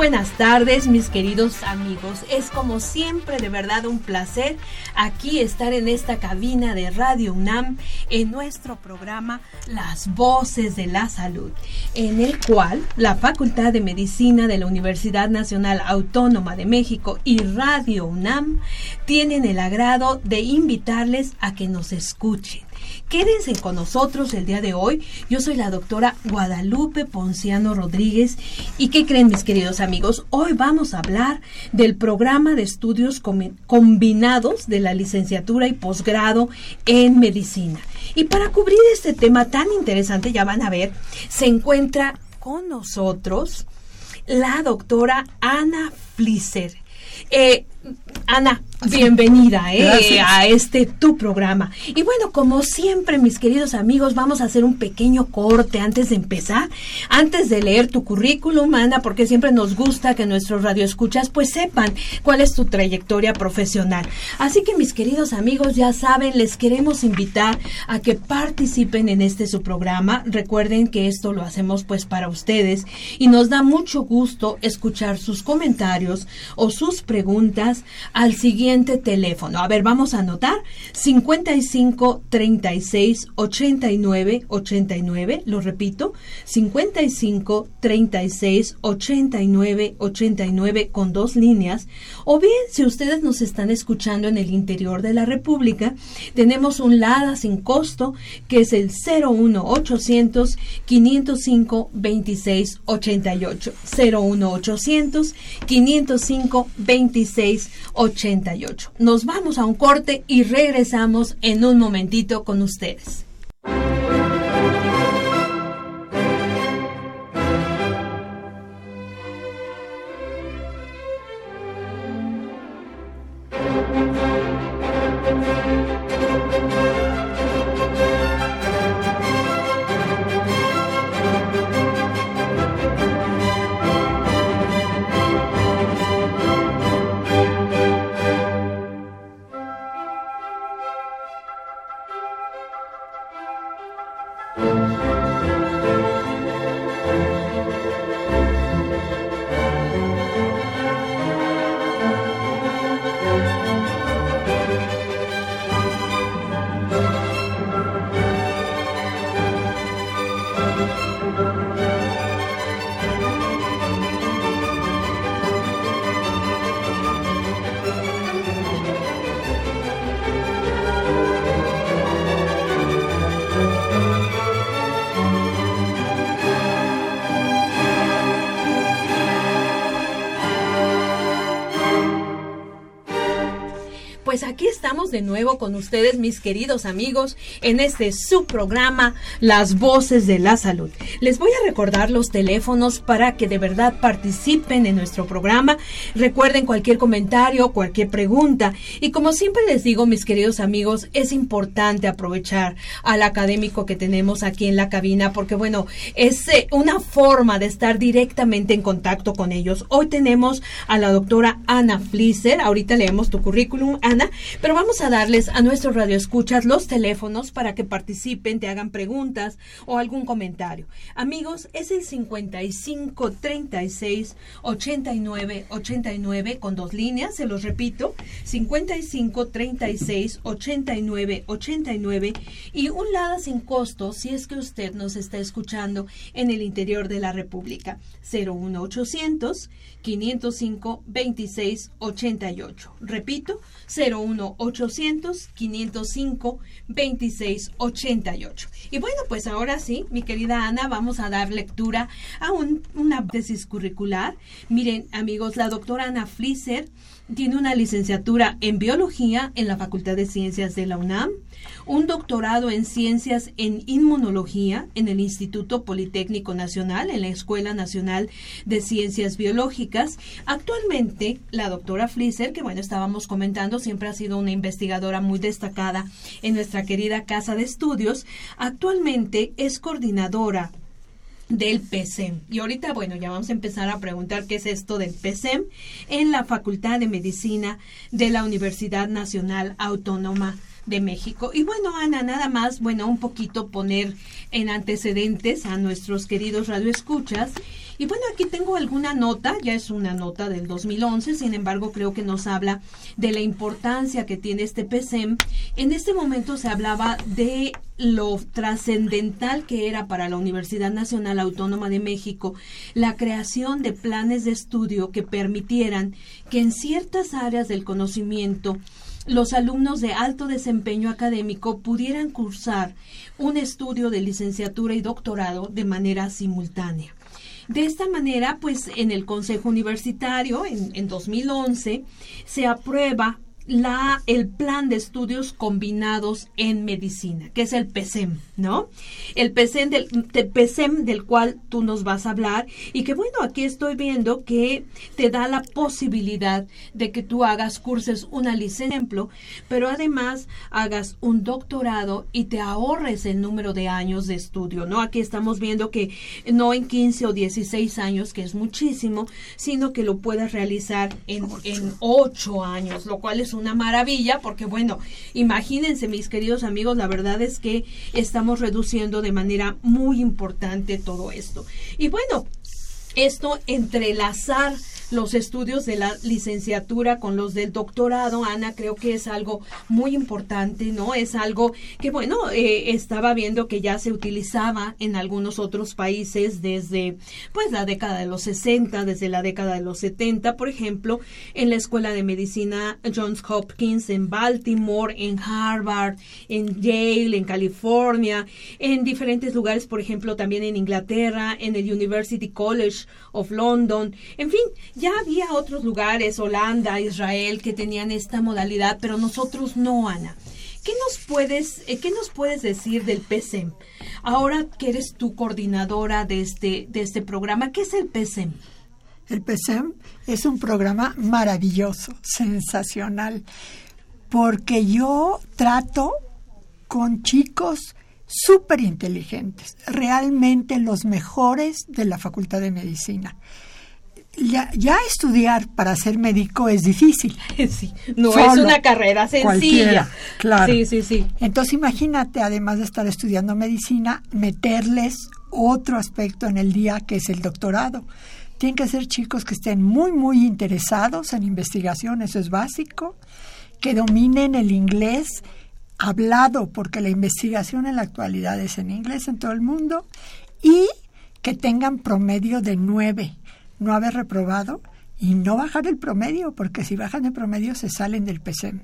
Buenas tardes, mis queridos amigos. Es como siempre, de verdad, un placer aquí estar en esta cabina de Radio UNAM en nuestro programa Las Voces de la Salud, en el cual la Facultad de Medicina de la Universidad Nacional Autónoma de México y Radio UNAM tienen el agrado de invitarles a que nos escuchen Quédense con nosotros el día de hoy. Yo soy la doctora Guadalupe Ponciano Rodríguez. ¿Y qué creen mis queridos amigos? Hoy vamos a hablar del programa de estudios combinados de la licenciatura y posgrado en medicina. Y para cubrir este tema tan interesante, ya van a ver, se encuentra con nosotros la doctora Ana Flisser. Eh, Ana, bienvenida eh, a este tu programa. Y bueno, como siempre, mis queridos amigos, vamos a hacer un pequeño corte antes de empezar, antes de leer tu currículum, Ana, porque siempre nos gusta que nuestros radioescuchas pues sepan cuál es tu trayectoria profesional. Así que, mis queridos amigos, ya saben, les queremos invitar a que participen en este su programa. Recuerden que esto lo hacemos pues para ustedes y nos da mucho gusto escuchar sus comentarios o sus preguntas al siguiente teléfono. A ver, vamos a anotar 55 36 89 89, lo repito, 55 36 89 89 con dos líneas. O bien, si ustedes nos están escuchando en el interior de la República, tenemos un LADA sin costo que es el 01 800 505 26 88 01 800 505 26 88. Nos vamos a un corte y regresamos en un momentito con ustedes. Estamos de nuevo con ustedes, mis queridos amigos, en este subprograma Las Voces de la Salud. Les voy a recordar los teléfonos para que de verdad participen en nuestro programa. Recuerden cualquier comentario, cualquier pregunta. Y como siempre les digo, mis queridos amigos, es importante aprovechar al académico que tenemos aquí en la cabina, porque bueno, es eh, una forma de estar directamente en contacto con ellos. Hoy tenemos a la doctora Ana Flisser. Ahorita leemos tu currículum, Ana pero vamos a darles a nuestros radioescuchas los teléfonos para que participen, te hagan preguntas o algún comentario. Amigos, es el 55 36 89 89 con dos líneas, se los repito, 55 36 89 89 y un LADA sin costo si es que usted nos está escuchando en el interior de la República. 01800 505 26 88. Repito, 01 01800-505-2688. Y bueno, pues ahora sí, mi querida Ana, vamos a dar lectura a una tesis curricular. Miren, amigos, la doctora Ana Flisser tiene una licenciatura en biología en la Facultad de Ciencias de la UNAM, un doctorado en ciencias en inmunología en el Instituto Politécnico Nacional, en la Escuela Nacional de Ciencias Biológicas. Actualmente, la doctora Flisser, que bueno, estábamos comentando, siempre ha sido una investigadora muy destacada en nuestra querida casa de estudios, actualmente es coordinadora del PSEM. Y ahorita, bueno, ya vamos a empezar a preguntar qué es esto del PSEM en la Facultad de Medicina de la Universidad Nacional Autónoma de México. Y bueno, Ana, nada más, bueno, un poquito poner en antecedentes a nuestros queridos radioescuchas y bueno, aquí tengo alguna nota, ya es una nota del 2011, sin embargo creo que nos habla de la importancia que tiene este PSEM. En este momento se hablaba de lo trascendental que era para la Universidad Nacional Autónoma de México la creación de planes de estudio que permitieran que en ciertas áreas del conocimiento los alumnos de alto desempeño académico pudieran cursar un estudio de licenciatura y doctorado de manera simultánea. De esta manera, pues en el Consejo Universitario, en, en 2011, se aprueba la, el plan de estudios combinados en medicina, que es el PESEM, ¿no? El PESEM del, PESEM del cual tú nos vas a hablar y que bueno, aquí estoy viendo que te da la posibilidad de que tú hagas cursos, una licencia, pero además hagas un doctorado y te ahorres el número de años de estudio, ¿no? Aquí estamos viendo que no en 15 o 16 años, que es muchísimo, sino que lo puedas realizar en, en 8 años, lo cual es un una maravilla porque bueno, imagínense mis queridos amigos, la verdad es que estamos reduciendo de manera muy importante todo esto. Y bueno, esto entrelazar los estudios de la licenciatura con los del doctorado, Ana, creo que es algo muy importante, ¿no? Es algo que, bueno, eh, estaba viendo que ya se utilizaba en algunos otros países desde, pues, la década de los 60, desde la década de los 70, por ejemplo, en la Escuela de Medicina Johns Hopkins, en Baltimore, en Harvard, en Yale, en California, en diferentes lugares, por ejemplo, también en Inglaterra, en el University College of London, en fin, ya había otros lugares, Holanda, Israel, que tenían esta modalidad, pero nosotros no, Ana. ¿Qué nos puedes, eh, qué nos puedes decir del PSEM? Ahora que eres tu coordinadora de este, de este programa, ¿qué es el PSEM? El PSEM es un programa maravilloso, sensacional, porque yo trato con chicos súper inteligentes, realmente los mejores de la Facultad de Medicina ya, estudiar para ser médico es difícil. Sí, no es una carrera sencilla. Claro. Sí, sí, sí. Entonces imagínate, además de estar estudiando medicina, meterles otro aspecto en el día que es el doctorado. Tienen que ser chicos que estén muy, muy interesados en investigación, eso es básico, que dominen el inglés hablado, porque la investigación en la actualidad es en inglés en todo el mundo, y que tengan promedio de nueve no haber reprobado y no bajar el promedio, porque si bajan el promedio se salen del PCM.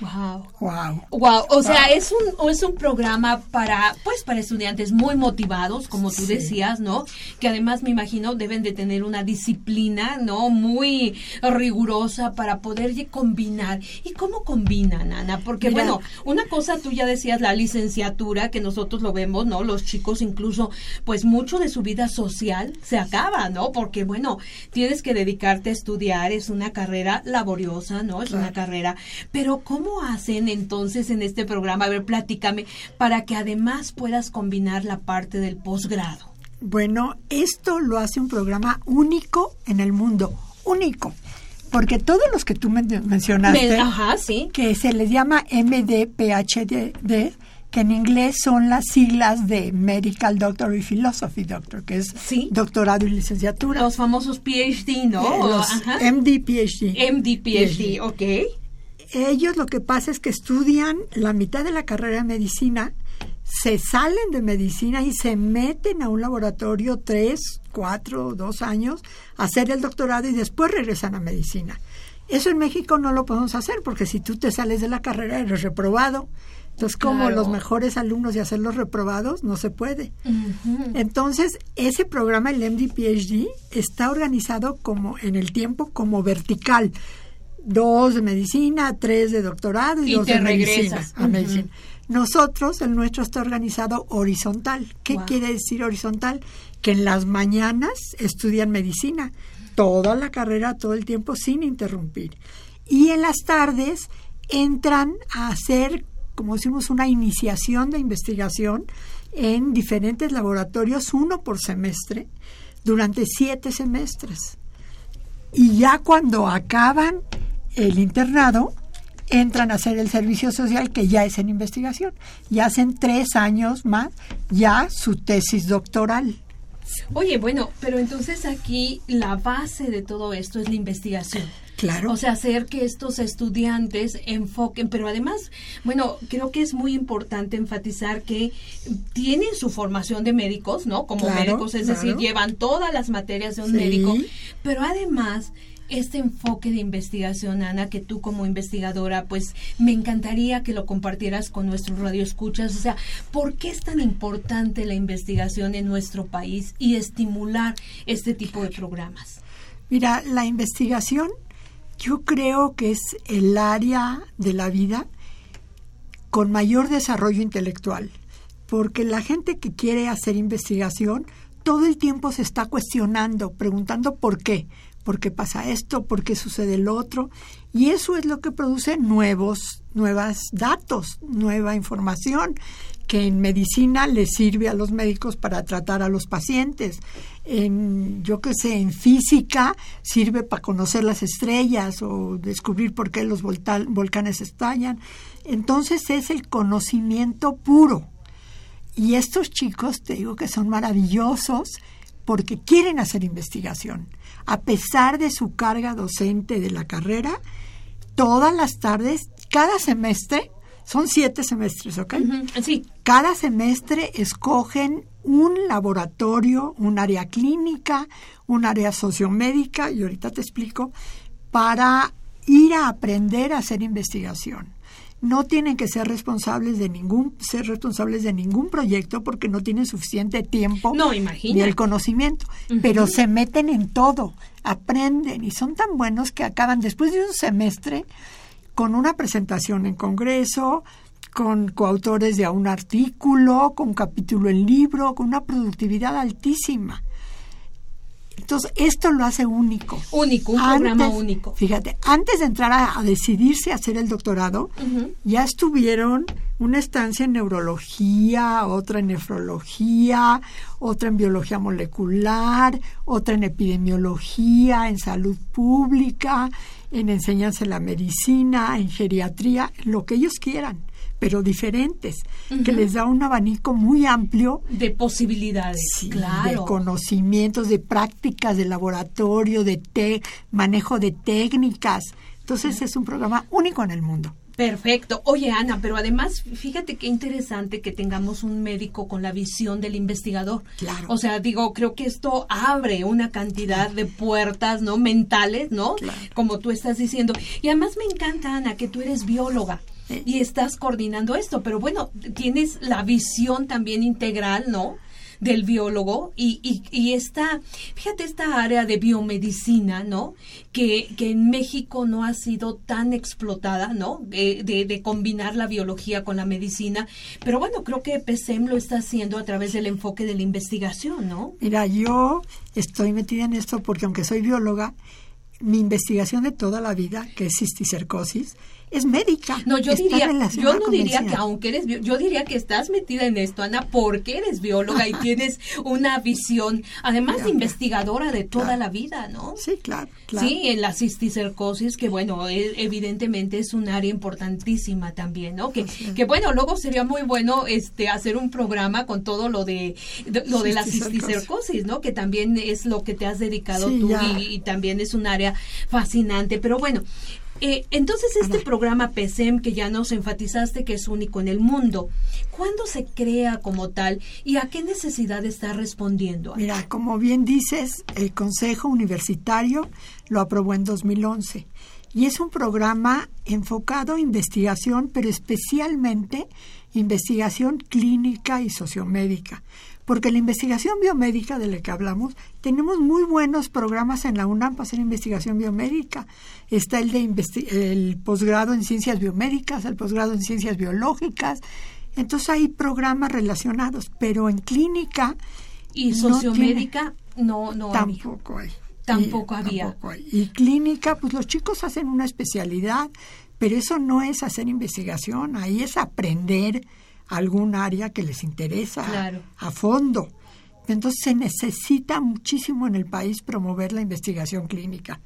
Wow. Wow. Wow. O sea, es un, es un programa para, pues, para estudiantes muy motivados, como tú decías, ¿no? Que además me imagino deben de tener una disciplina, ¿no? Muy rigurosa para poder combinar. ¿Y cómo combinan, Ana? Porque, bueno, una cosa tú ya decías, la licenciatura, que nosotros lo vemos, ¿no? Los chicos incluso, pues, mucho de su vida social se acaba, ¿no? Porque, bueno, tienes que dedicarte a estudiar, es una carrera laboriosa, ¿no? Es una carrera, pero ¿cómo ¿Cómo hacen entonces en este programa? A ver, platícame, para que además puedas combinar la parte del posgrado. Bueno, esto lo hace un programa único en el mundo, único. Porque todos los que tú mencionaste, que se les llama MD-PhD, que en inglés son las siglas de Medical Doctor y Philosophy Doctor, que es doctorado y licenciatura. Los famosos PhD, ¿no? Eh, los MD, PhD. MD, PhD, ok ellos lo que pasa es que estudian la mitad de la carrera de medicina, se salen de medicina y se meten a un laboratorio tres, cuatro, dos años a hacer el doctorado y después regresan a medicina. Eso en México no lo podemos hacer porque si tú te sales de la carrera eres reprobado. Entonces, como los mejores alumnos y hacerlos reprobados, no se puede. Entonces, ese programa, el MD-PhD, está organizado como en el tiempo como vertical. Dos de medicina, tres de doctorado y, dos de medicina, Nosotros, el nuestro está organizado horizontal. ¿Qué quiere decir horizontal? Que en las mañanas estudian medicina, toda la carrera, todo el tiempo, sin interrumpir. Y en las tardes entran a hacer como decimos, una iniciación de investigación en diferentes laboratorios, uno por semestre, durante siete semestres. Y ya cuando acaban el internado, entran a hacer el servicio social que ya es en investigación. Y hacen tres años más ya su tesis doctoral. Oye, bueno, pero entonces aquí la base de todo esto es la investigación. Claro. O sea, hacer que estos estudiantes enfoquen, pero además, bueno, creo que es muy importante enfatizar que tienen su formación de médicos, ¿no? Como médicos, es decir, llevan todas las materias de un médico, pero además este enfoque de investigación, Ana, que tú como investigadora, pues me encantaría que lo compartieras con nuestros radioescuchas. O sea, ¿por qué es tan importante la investigación en nuestro país y estimular este tipo de programas? Mira, la investigación yo creo que es el área de la vida con mayor desarrollo intelectual, porque la gente que quiere hacer investigación todo el tiempo se está cuestionando, preguntando por qué, por qué pasa esto, por qué sucede lo otro, y eso es lo que produce nuevos, nuevos datos, nueva información que en medicina le sirve a los médicos para tratar a los pacientes. En, yo qué sé, en física sirve para conocer las estrellas o descubrir por qué los volcanes estallan. Entonces es el conocimiento puro. Y estos chicos, te digo que son maravillosos porque quieren hacer investigación. A pesar de su carga docente de la carrera, todas las tardes, cada semestre, son siete semestres, ¿ok? Sí. Cada semestre escogen un laboratorio, un área clínica, un área sociomédica, y ahorita te explico, para ir a aprender a hacer investigación. No tienen que ser responsables de ningún ser responsables de ningún proyecto porque no tienen suficiente tiempo no, ni el conocimiento, pero se meten en todo, aprenden y son tan buenos que acaban después de un semestre con una presentación en Congreso, con coautores de un artículo, con un capítulo en libro, con una productividad altísima. Entonces, esto lo hace único. Único, un programa único. Fíjate, antes de entrar a, decidirse a hacer el doctorado, ya estuvieron una estancia en neurología, otra en nefrología, otra en biología molecular, otra en epidemiología, en salud pública, en enseñanza de la medicina, en geriatría, lo que ellos quieran, pero diferentes, que les da un abanico muy amplio de posibilidades, de conocimientos, de prácticas de laboratorio, de manejo de técnicas. Entonces es un programa único en el mundo. Perfecto. Oye, Ana, pero además, fíjate qué interesante que tengamos un médico con la visión del investigador. Claro. O sea, digo, creo que esto abre una cantidad de puertas, ¿no? Mentales, ¿no? Como tú estás diciendo. Y además me encanta, Ana, que tú eres bióloga y estás coordinando esto, pero bueno, tienes la visión también integral, ¿no? del biólogo y, y, y, esta, fíjate, esta área de biomedicina, ¿no? Que, que en México no ha sido tan explotada, ¿no? De, de, combinar la biología con la medicina, pero bueno, creo que PSEM lo está haciendo a través del enfoque de la investigación, ¿no? Mira, yo estoy metida en esto porque aunque soy bióloga, mi investigación de toda la vida, que es cisticercosis, es médica. No, yo diría, yo no diría que aunque eres, yo diría que estás metida en esto, Ana, porque eres bióloga y tienes una visión, además de investigadora de toda la vida, ¿no? Sí, claro, claro. Sí, en la cisticercosis, que bueno, e, evidentemente es un área importantísima también, ¿no? Que, que bueno, luego sería muy bueno este hacer un programa con todo lo de, lo de la cisticercosis, ¿no? Que también es lo que te has dedicado tú y también es un área fascinante, pero bueno, eh, entonces, este programa PSEM que ya nos enfatizaste que es único en el mundo, ¿cuándo se crea como tal y a qué necesidad está respondiendo? Mira, como bien dices, el Consejo Universitario lo aprobó en 2011 y es un programa enfocado a investigación, pero especialmente investigación clínica y sociomédica. Porque la investigación biomédica de la que hablamos, tenemos muy buenos programas en la UNAM para hacer investigación biomédica. Está el de el posgrado en ciencias biomédicas, el posgrado en ciencias biológicas. Entonces hay programas relacionados, pero en clínica y sociomédica no, no tampoco hay. Tampoco había. Y clínica, pues los chicos hacen una especialidad, pero eso no es hacer investigación, ahí es aprender algún área que les interesa a fondo. Entonces se necesita muchísimo en el país promover la investigación clínica.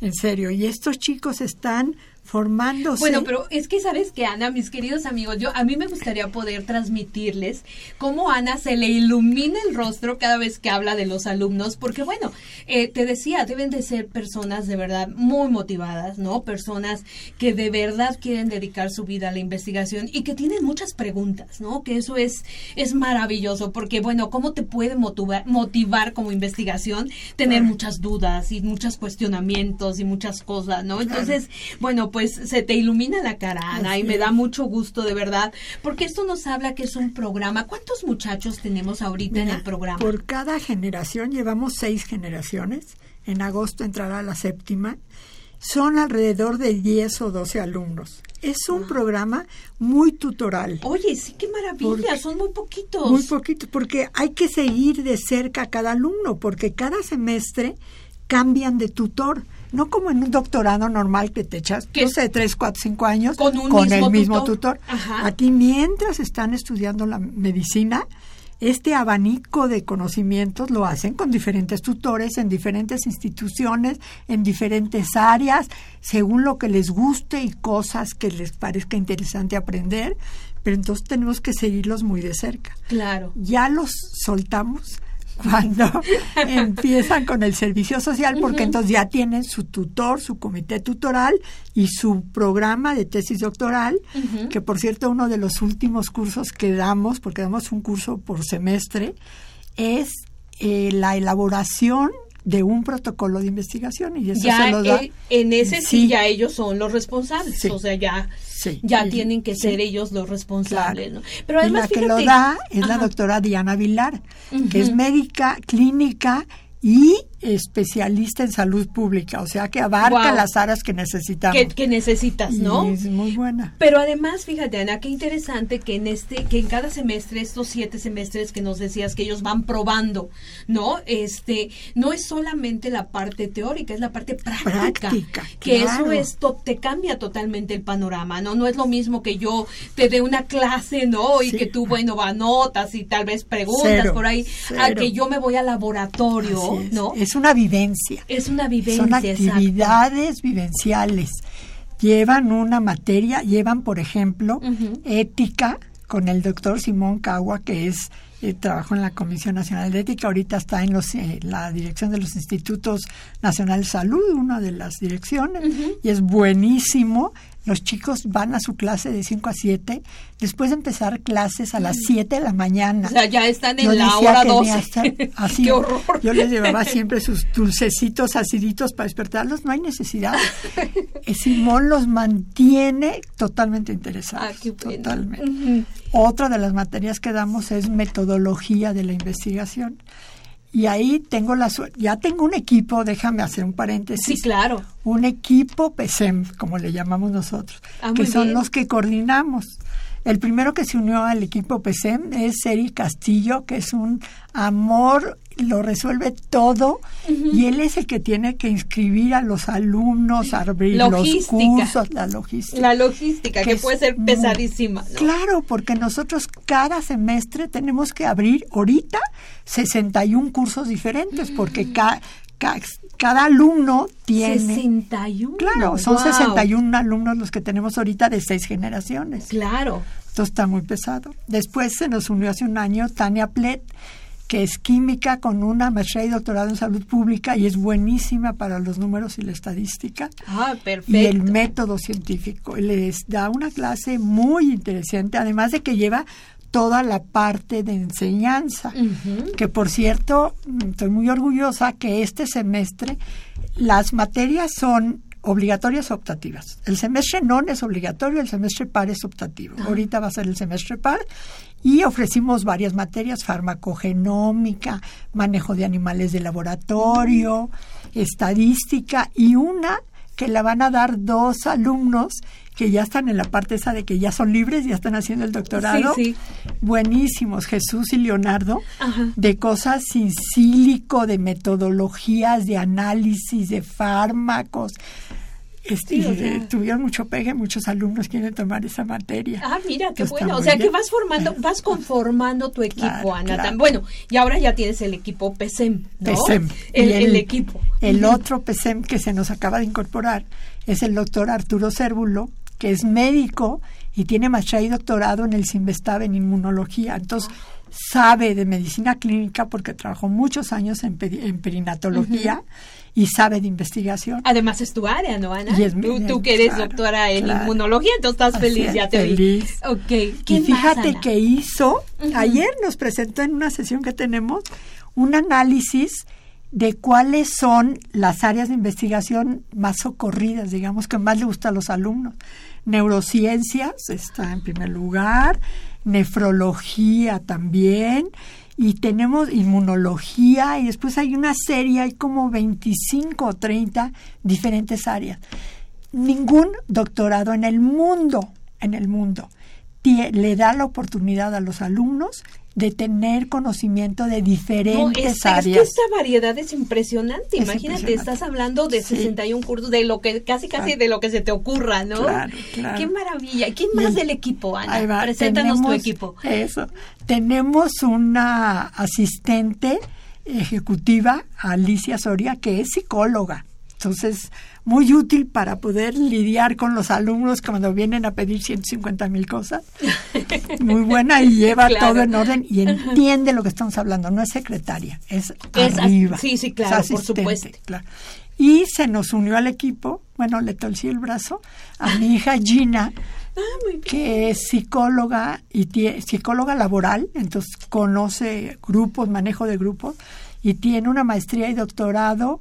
En serio, y estos chicos están formándose. Bueno, pero es que sabes que Ana, mis queridos amigos, yo a mí me gustaría poder transmitirles cómo Ana se le ilumina el rostro cada vez que habla de los alumnos, porque bueno, eh, te decía, deben de ser personas de verdad muy motivadas, ¿no? Personas que de verdad quieren dedicar su vida a la investigación y que tienen muchas preguntas, ¿no? Que eso es es maravilloso, porque bueno, cómo te puede motivar, motivar como investigación tener muchas dudas y muchos cuestionamientos y muchas cosas, ¿no? Entonces, bueno, pues se te ilumina la cara, Ana, y me da mucho gusto, de verdad, porque esto nos habla que es un programa. ¿Cuántos muchachos tenemos ahorita en el programa? Por cada generación, llevamos seis generaciones. En agosto entrará la séptima. Son alrededor de 10 o 12 alumnos. Es un programa muy tutoral. Oye, sí, qué maravilla, son muy poquitos. Muy poquitos, porque hay que seguir de cerca a cada alumno, porque cada semestre cambian de tutor no como en un doctorado normal que te echas, no sé, tres, cuatro, cinco años con, el mismo tutor. Aquí mientras están estudiando la medicina, este abanico de conocimientos lo hacen con diferentes tutores en diferentes instituciones, en diferentes áreas, según lo que les guste y cosas que les parezca interesante aprender, pero entonces tenemos que seguirlos muy de cerca. Claro. Ya los soltamos cuando empiezan con el servicio social, porque entonces ya tienen su tutor, su comité tutoral y su programa de tesis doctoral, que por cierto uno de los últimos cursos que damos, porque damos un curso por semestre, es eh, la elaboración de un protocolo de investigación y eso se lo da. Eh, en ese sí. ya ellos son los responsables, o sea, ya, ya tienen que ser ellos los responsables. ¿no? Pero además, y la que lo da es la doctora Diana Vilar, que es médica clínica y especialista en salud pública, o sea que abarca las áreas que necesitamos. Que, necesitas, ¿no? es muy buena. Pero además, fíjate, Ana, qué interesante que en este, que en cada semestre, estos siete semestres que nos decías que ellos van probando, ¿no? Este, no es solamente la parte teórica, es la parte práctica. que eso esto te cambia totalmente el panorama, ¿no? No es lo mismo que yo te dé una clase, ¿no? Y que tú, bueno, anotas y tal vez preguntas por ahí, a que yo me voy al laboratorio, ¿no? es una vivencia. Es una vivencia. Son actividades vivenciales. Llevan una materia, llevan, por ejemplo, ética con el doctor Simón Cagua, que es eh, trabajo en la Comisión Nacional de Ética, ahorita está en los, eh, la dirección de los Institutos Nacional de Salud, una de las direcciones, y es buenísimo. Los chicos van a su clase de 5 a 7, después de empezar clases a las 7 de la mañana. O sea, ya están en la hora 12. Así, Qué horror. Yo les llevaba siempre sus dulcecitos aciditos para despertarlos, no hay necesidad. Simón los mantiene totalmente interesados. Ah, totalmente. Otra de las materias que damos es metodología de la investigación. Y ahí tengo la ya tengo un equipo, déjame hacer un paréntesis. Sí, claro. Un equipo PESEM, como le llamamos nosotros, ah, que son los que coordinamos. El primero que se unió al equipo PESEM es Eri Castillo, que es un amor, lo resuelve todo y él es el que tiene que inscribir a los alumnos, abrir los cursos, la logística. La logística, que, puede ser pesadísima. Claro, porque nosotros cada semestre tenemos que abrir ahorita 61 cursos diferentes, porque cada cada alumno tiene... 61. Claro, son 61 alumnos los que tenemos ahorita de seis generaciones. Claro. Esto está muy pesado. Después se nos unió hace un año Tania Plet, que es química con una maestría y doctorado en salud pública y es buenísima para los números y la estadística. Ah, perfecto. Y el método científico. Les da una clase muy interesante, además de que lleva toda la parte de enseñanza, que por cierto, estoy muy orgullosa que este semestre las materias son obligatorias o optativas. El semestre non es obligatorio, el semestre par es optativo. Ahorita va a ser el semestre par y ofrecimos varias materias, farmacogenómica, manejo de animales de laboratorio, estadística y una que la van a dar dos alumnos que ya están en la parte esa de que ya son libres, ya están haciendo el doctorado. Sí, sí. Buenísimos, Jesús y Leonardo, de cosas sin sílico, de metodologías, de análisis, de fármacos. Este, Sí, o sea. tuvieron mucho pegue, muchos alumnos quieren tomar esa materia. Ah, mira, qué bueno. O sea, que vas formando, vas conformando tu equipo, Claro, Ana. claro. Bueno, y ahora ya tienes el equipo PESEM, ¿no? PESEM. El, equipo. El otro PESEM que se nos acaba de incorporar es el doctor Arturo Cérvulo, que es médico y tiene maestría y doctorado en el CIMBESTAB en inmunología. Entonces, sabe de medicina clínica porque trabajó muchos años en, en perinatología y sabe de investigación. Además es tu área, ¿no, Ana? Y es tú, tú que eres claro, doctora en claro. inmunología, entonces estás feliz, es, ya te vi. feliz. Ok. ¿Qué Y fíjate más, Ana? que hizo, ayer nos presentó en una sesión que tenemos un análisis de cuáles son las áreas de investigación más socorridas, digamos, que más le gusta a los alumnos. Neurociencias está en primer lugar, nefrología también, y tenemos inmunología, y después hay una serie, hay como 25 o 30 diferentes áreas. Ningún doctorado en el mundo, en el mundo, le da la oportunidad a los alumnos de tener conocimiento de No, diferentes es, es que áreas. esta variedad es impresionante. Es Imagínate, impresionante. estás hablando de Sí. 61 cursos, de lo que casi casi Claro. de lo que se te ocurra, ¿no? Claro, claro. Qué maravilla. ¿Quién más el- del equipo, Ana? Va, Preséntanos tu equipo. Eso. Tenemos una asistente ejecutiva, Alicia Soria, que es psicóloga. Entonces, muy útil para poder lidiar con los alumnos cuando vienen a pedir 150 mil cosas. Muy buena y lleva Claro. todo en orden y entiende lo que estamos hablando. No es secretaria, es, Es arriba. sí, sí, claro, por supuesto. claro. Y se nos unió al equipo, bueno, le torcí el brazo a mi hija Gina, Ah, que es psicóloga y psicóloga laboral, entonces conoce grupos, manejo de grupos y tiene una maestría y doctorado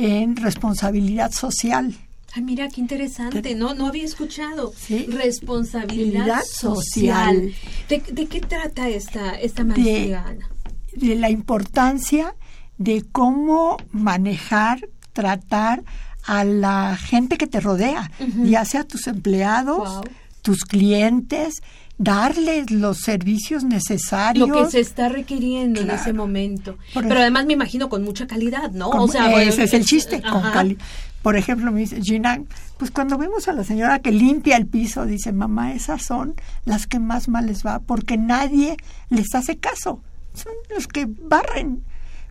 en responsabilidad social. Ay, mira, qué interesante. No, no había escuchado. Sí. Responsabilidad social. social. ¿De, de qué trata esta, esta maestría, Ana? de la importancia de cómo manejar, tratar a la gente que te rodea, ya sea tus empleados, Wow. tus clientes, darles los servicios necesarios. Lo que se está requiriendo en ese momento. Por Pero además me imagino con mucha calidad, ¿no? Como- bueno, ese es el chiste, con Por ejemplo, me dice Gina, pues cuando vemos a la señora que limpia el piso, dice, mamá, esas son las que más mal les va, porque nadie les hace caso. Son los que barren.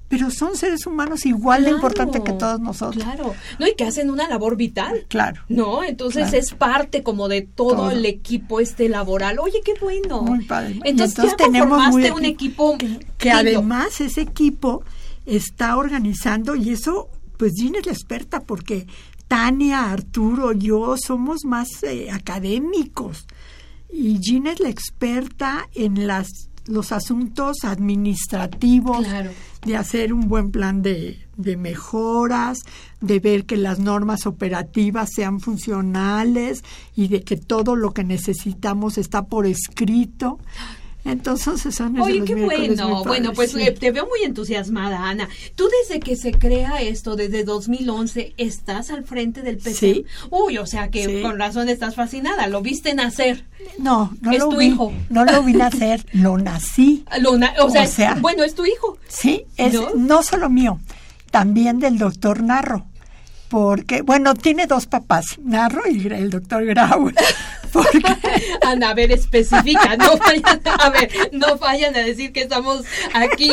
Pero son seres humanos igual de Claro, importantes que todos nosotros. Claro. No, y que hacen una labor vital. Claro. No, entonces Claro. es parte como de todo, Todo. el equipo este laboral. Oye, qué bueno. Muy padre. Entonces, entonces ya tenemos muy- un equipo que, además ese equipo está organizando y eso pues Gina es la experta porque Tania, Arturo, yo somos más eh, académicos y Gina es la experta en las los asuntos administrativos Claro. de hacer un buen plan de, de mejoras, de ver que las normas operativas sean funcionales y de que todo lo que necesitamos está por escrito. Entonces, eso es de Oye, los qué bueno. Bueno, pues sí. eh, te veo muy entusiasmada, Ana. Tú desde que se crea esto, desde 2011, estás al frente del PC. Sí. Uy, o sea que Sí. con razón estás fascinada. Lo viste nacer. No, no es lo tu vi. hijo. No lo vi nacer, lo nací. Lo na- o, O sea, sea, bueno, es tu hijo. Sí, es ¿No? ¿No? solo mío, también del doctor Narro. Porque, bueno, tiene dos papás, Narro y el doctor Grau. Porque Ana, a ver, especifica, no vayan, a ver, no vayan a decir que estamos aquí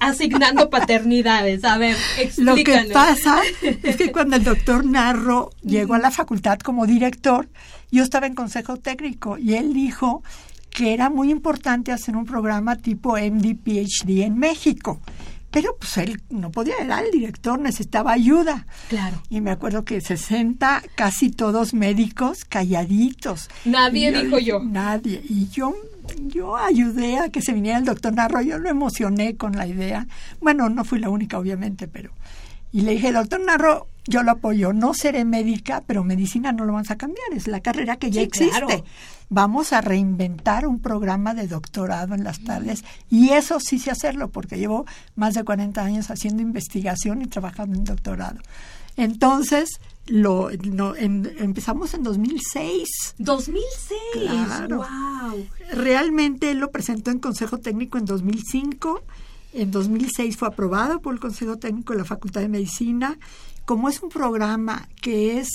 asignando paternidades. A ver, Lo explícanos. que pasa es que cuando el doctor Narro llegó a la facultad como director, yo estaba en consejo técnico y él dijo que era muy importante hacer un programa tipo MD PhD en México. Pero pues él no podía, era el director, necesitaba ayuda. Claro. Y me acuerdo que 60, casi todos médicos, calladitos. Nadie dijo yo. Nadie. Y yo, yo ayudé a que se viniera el doctor Narro, yo lo emocioné con la idea. Bueno, no fui la única, obviamente, pero... Y le dije, doctor Narro, yo lo apoyo. No seré médica, pero medicina no lo vamos a cambiar. Es la carrera que ya existe. Vamos a reinventar un programa de doctorado en las tardes y eso sí sé hacerlo porque llevo más de 40 años haciendo investigación y trabajando en doctorado. Entonces, lo, empezamos en 2006. 2006. Claro. Wow. Realmente lo presentó en Consejo Técnico en 2005. En 2006 fue aprobado por el Consejo Técnico de la Facultad de Medicina. Como es un programa que es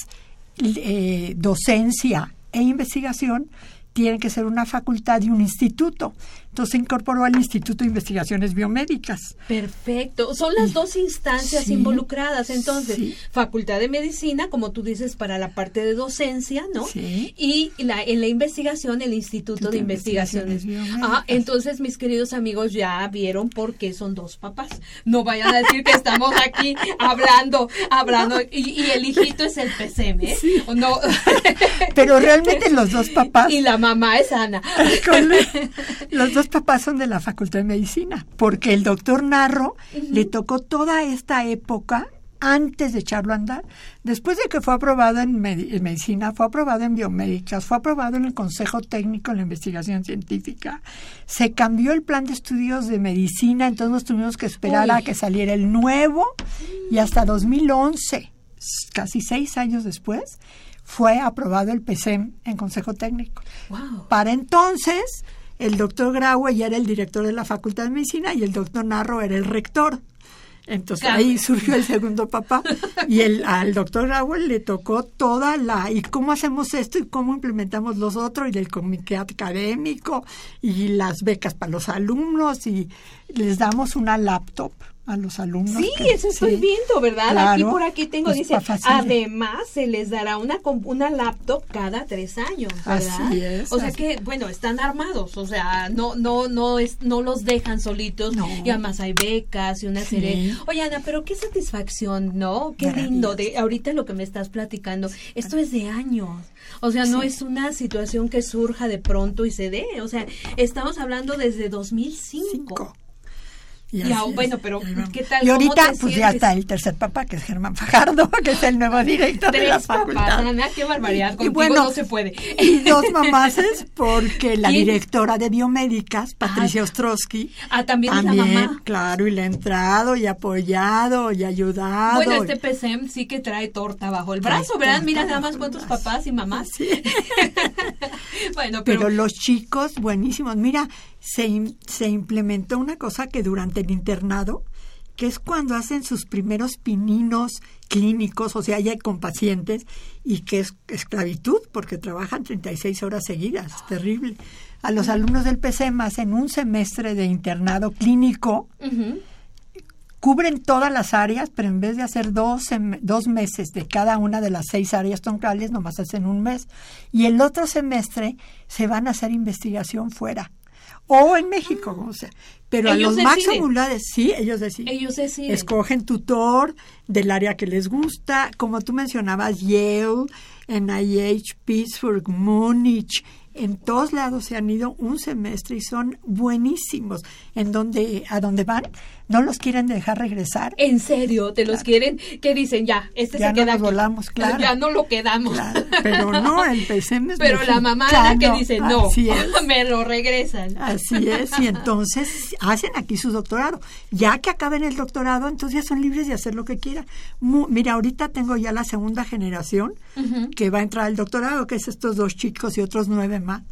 eh, docencia e investigación, tiene que ser una facultad y un instituto. Entonces se incorporó al Instituto de Investigaciones Biomédicas. Perfecto. Son las dos instancias involucradas. Entonces, Facultad de Medicina, como tú dices, para la parte de docencia, ¿no? Sí. Y la, en la investigación, el Instituto de, Investigaciones. Biomédicas. Ah, entonces, mis queridos amigos, ya vieron por qué son dos papás. No vayan a decir que estamos aquí hablando, hablando, y, el hijito es el PCM, ¿eh? No. Pero realmente los dos papás. Y la mamá es Ana. los dos papás son de la Facultad de Medicina, porque el doctor Narro le tocó toda esta época antes de echarlo a andar. Después de que fue aprobado en, medicina, fue aprobado en biomédicas, fue aprobado en el Consejo Técnico de la Investigación Científica, se cambió el plan de estudios de medicina, entonces nos tuvimos que esperar a que saliera el nuevo y hasta 2011, casi seis años después, fue aprobado el PCM en Consejo Técnico. Para entonces el doctor Graue ya era el director de la Facultad de Medicina y el doctor Narro era el rector. Entonces ahí surgió el segundo papá y el, al doctor Graue le tocó toda la y cómo hacemos esto y cómo implementamos los otros y el comité académico y las becas para los alumnos y les damos una laptop a los alumnos. Sí, eso estoy viendo, ¿verdad? aquí por aquí tengo, pues, dice, además se les dará una, una laptop cada tres años, ¿verdad? Así es. O sea que, bueno, están armados, o sea, no, no, no es, no los dejan solitos, y además hay becas y una serie. Oye, Ana, pero qué satisfacción, ¿no? Qué lindo, de ahorita lo que me estás platicando, esto es de años. O sea, no es una situación que surja de pronto y se dé. O sea, estamos hablando desde 2005. Cinco. Y, bueno, pero ¿qué tal? Y ahorita, pues ya está el tercer papá, que es Germán Fajardo, que es el nuevo director de la facultad. qué barbaridad, contigo y bueno, no se puede. Y dos mamases, porque la directora de biomédicas, Patricia ah, Ostrowski, ah, también, es la mamá. claro, y le ha entrado, y apoyado, y ayudado. Bueno, este PCM sí que trae torta bajo el brazo, ¿verdad? Mira nada más cuántos papás y mamás. Sí. bueno, pero... pero los chicos, buenísimos. Mira, se, se implementó una cosa que durante el internado, que es cuando hacen sus primeros pininos clínicos, o sea, ya con pacientes, y que es esclavitud, porque trabajan 36 horas seguidas, es terrible. A los alumnos del PCMAS en un semestre de internado clínico, cubren todas las áreas, pero en vez de hacer dos, dos meses de cada una de las seis áreas troncales, nomás hacen un mes. Y el otro semestre se van a hacer investigación fuera o en México, o sea. Pero a los máximos sí, ellos deciden. Ellos deciden. Escogen tutor del área que les gusta, como tú mencionabas, Yale, NIH, Pittsburgh, Múnich, en todos lados se han ido un semestre y son buenísimos. En donde, a donde van, no los quieren dejar regresar. En serio, te los quieren, que dicen ya, este ya se queda. Nos volamos, claro. Ya no lo quedamos. pero no, es Pero la mamá que dice no, me lo regresan. Así es, y entonces hacen aquí su doctorado. Ya que acaben el doctorado, entonces ya son libres de hacer lo que quieran. mira, ahorita tengo ya la segunda generación que va a entrar al doctorado, que es estos dos chicos y otros nueve más.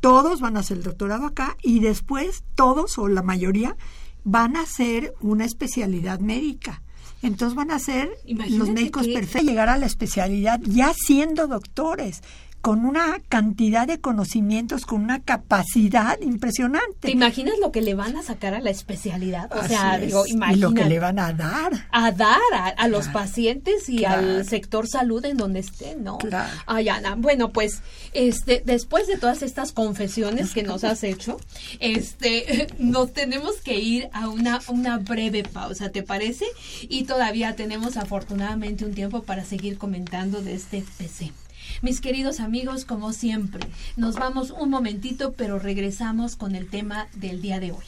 Todos van a hacer el doctorado acá y después todos o la mayoría van a hacer una especialidad médica. Entonces van a ser los médicos perfectos, llegar a la especialidad ya siendo doctores con una cantidad de conocimientos, con una capacidad impresionante. ¿Te imaginas lo que le van a sacar a la especialidad? O sea, digo, y lo que le van a dar. A dar a, los pacientes y al sector salud en donde estén, ¿no? Claro. Ay, Ana, bueno, pues este después de todas estas confesiones que nos has hecho, este nos tenemos que ir a una una breve pausa, ¿te parece? Y todavía tenemos afortunadamente un tiempo para seguir comentando de este PC. Mis queridos amigos, como siempre, nos vamos un momentito, pero regresamos con el tema del día de hoy.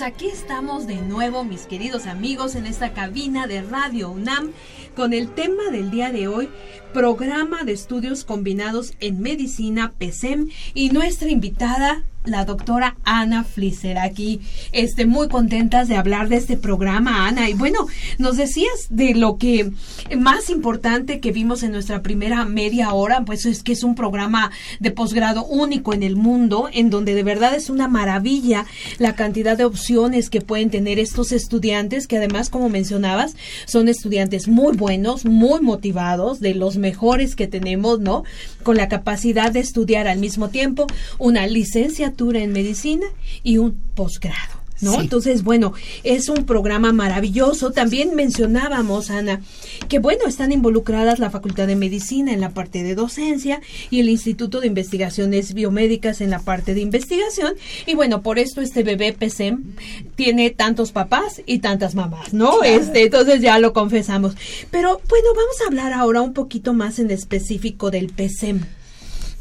Pues aquí estamos de nuevo, mis queridos amigos, en esta cabina de Radio UNAM con el tema del día de hoy, programa de estudios combinados en medicina PESEM y nuestra invitada la doctora Ana Flisser aquí, este, muy contentas de hablar de este programa, Ana. Y bueno, nos decías de lo que más importante que vimos en nuestra primera media hora, pues es que es un programa de posgrado único en el mundo, en donde de verdad es una maravilla la cantidad de opciones que pueden tener estos estudiantes, que además, como mencionabas, son estudiantes muy buenos, muy motivados, de los mejores que tenemos, ¿no? Con la capacidad de estudiar al mismo tiempo una licencia en medicina y un posgrado. ¿No? Entonces, bueno, es un programa maravilloso. También mencionábamos, Ana, que bueno, están involucradas la Facultad de Medicina en la parte de docencia y el Instituto de Investigaciones Biomédicas en la parte de investigación. Y bueno, por esto este bebé PSEM tiene tantos papás y tantas mamás, ¿no? Este, entonces ya lo confesamos. Pero bueno, vamos a hablar ahora un poquito más en específico del PSEM.